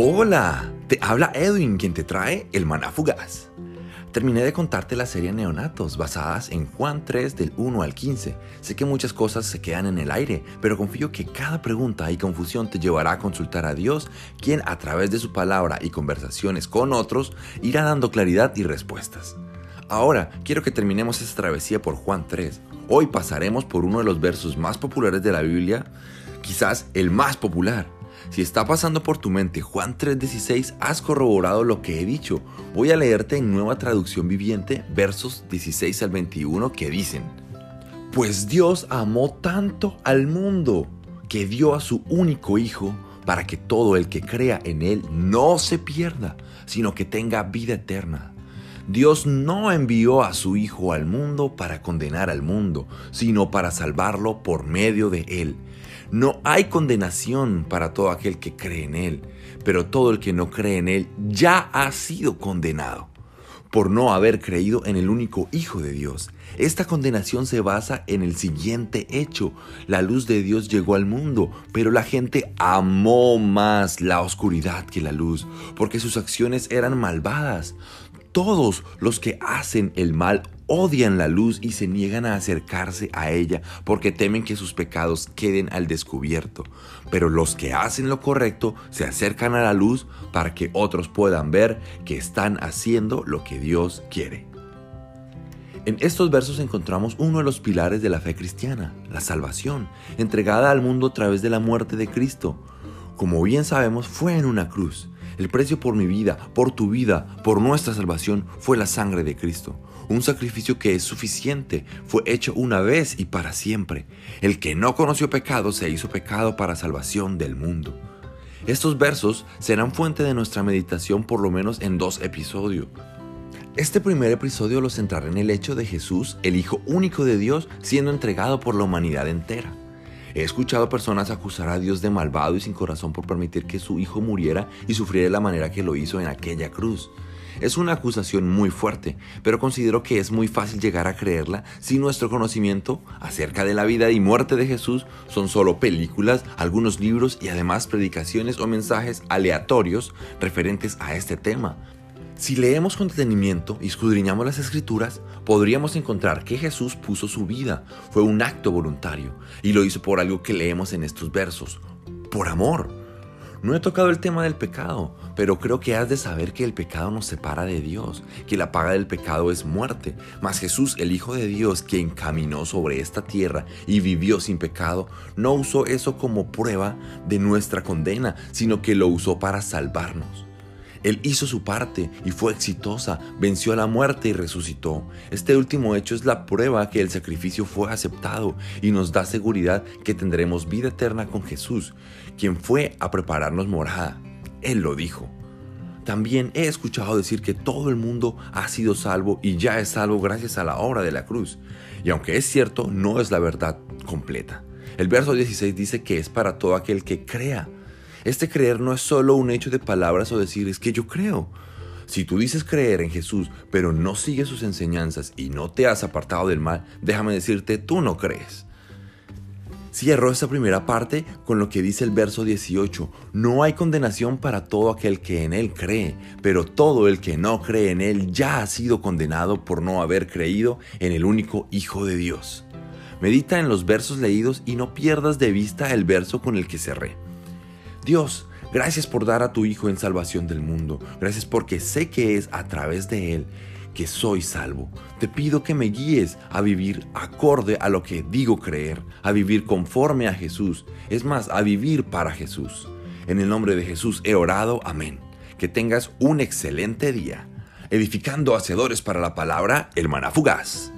Hola, te habla Edwin quien te trae el maná fugaz. Terminé de contarte la serie Neonatos basadas en Juan 3 del 1 al 15. Sé que muchas cosas se quedan en el aire, pero confío que cada pregunta y confusión te llevará a consultar a Dios, quien a través de su palabra y conversaciones con otros irá dando claridad y respuestas. Ahora quiero que terminemos esta travesía por Juan 3. Hoy pasaremos por uno de los versos más populares de la Biblia, quizás el más popular si está pasando por tu mente Juan 3:16, has corroborado lo que he dicho. Voy a leerte en nueva traducción viviente versos 16 al 21 que dicen, Pues Dios amó tanto al mundo que dio a su único Hijo para que todo el que crea en Él no se pierda, sino que tenga vida eterna. Dios no envió a su Hijo al mundo para condenar al mundo, sino para salvarlo por medio de Él. No hay condenación para todo aquel que cree en Él, pero todo el que no cree en Él ya ha sido condenado por no haber creído en el único Hijo de Dios. Esta condenación se basa en el siguiente hecho. La luz de Dios llegó al mundo, pero la gente amó más la oscuridad que la luz, porque sus acciones eran malvadas. Todos los que hacen el mal odian la luz y se niegan a acercarse a ella porque temen que sus pecados queden al descubierto. Pero los que hacen lo correcto se acercan a la luz para que otros puedan ver que están haciendo lo que Dios quiere. En estos versos encontramos uno de los pilares de la fe cristiana, la salvación, entregada al mundo a través de la muerte de Cristo. Como bien sabemos, fue en una cruz. El precio por mi vida, por tu vida, por nuestra salvación fue la sangre de Cristo. Un sacrificio que es suficiente, fue hecho una vez y para siempre. El que no conoció pecado se hizo pecado para salvación del mundo. Estos versos serán fuente de nuestra meditación por lo menos en dos episodios. Este primer episodio lo centrará en el hecho de Jesús, el Hijo único de Dios, siendo entregado por la humanidad entera. He escuchado personas acusar a Dios de malvado y sin corazón por permitir que su hijo muriera y sufriera de la manera que lo hizo en aquella cruz. Es una acusación muy fuerte, pero considero que es muy fácil llegar a creerla si nuestro conocimiento acerca de la vida y muerte de Jesús son solo películas, algunos libros y además predicaciones o mensajes aleatorios referentes a este tema. Si leemos con detenimiento y escudriñamos las escrituras, podríamos encontrar que Jesús puso su vida, fue un acto voluntario, y lo hizo por algo que leemos en estos versos, por amor. No he tocado el tema del pecado, pero creo que has de saber que el pecado nos separa de Dios, que la paga del pecado es muerte. Mas Jesús, el Hijo de Dios, quien caminó sobre esta tierra y vivió sin pecado, no usó eso como prueba de nuestra condena, sino que lo usó para salvarnos. Él hizo su parte y fue exitosa, venció a la muerte y resucitó. Este último hecho es la prueba que el sacrificio fue aceptado y nos da seguridad que tendremos vida eterna con Jesús, quien fue a prepararnos morada. Él lo dijo. También he escuchado decir que todo el mundo ha sido salvo y ya es salvo gracias a la obra de la cruz. Y aunque es cierto, no es la verdad completa. El verso 16 dice que es para todo aquel que crea este creer no es solo un hecho de palabras o decir es que yo creo. Si tú dices creer en Jesús, pero no sigues sus enseñanzas y no te has apartado del mal, déjame decirte, tú no crees. Cierro esta primera parte con lo que dice el verso 18. No hay condenación para todo aquel que en Él cree, pero todo el que no cree en Él ya ha sido condenado por no haber creído en el único Hijo de Dios. Medita en los versos leídos y no pierdas de vista el verso con el que cerré. Dios, gracias por dar a tu Hijo en salvación del mundo. Gracias porque sé que es a través de Él que soy salvo. Te pido que me guíes a vivir acorde a lo que digo creer, a vivir conforme a Jesús, es más, a vivir para Jesús. En el nombre de Jesús he orado, amén. Que tengas un excelente día, edificando hacedores para la palabra, hermana fugaz.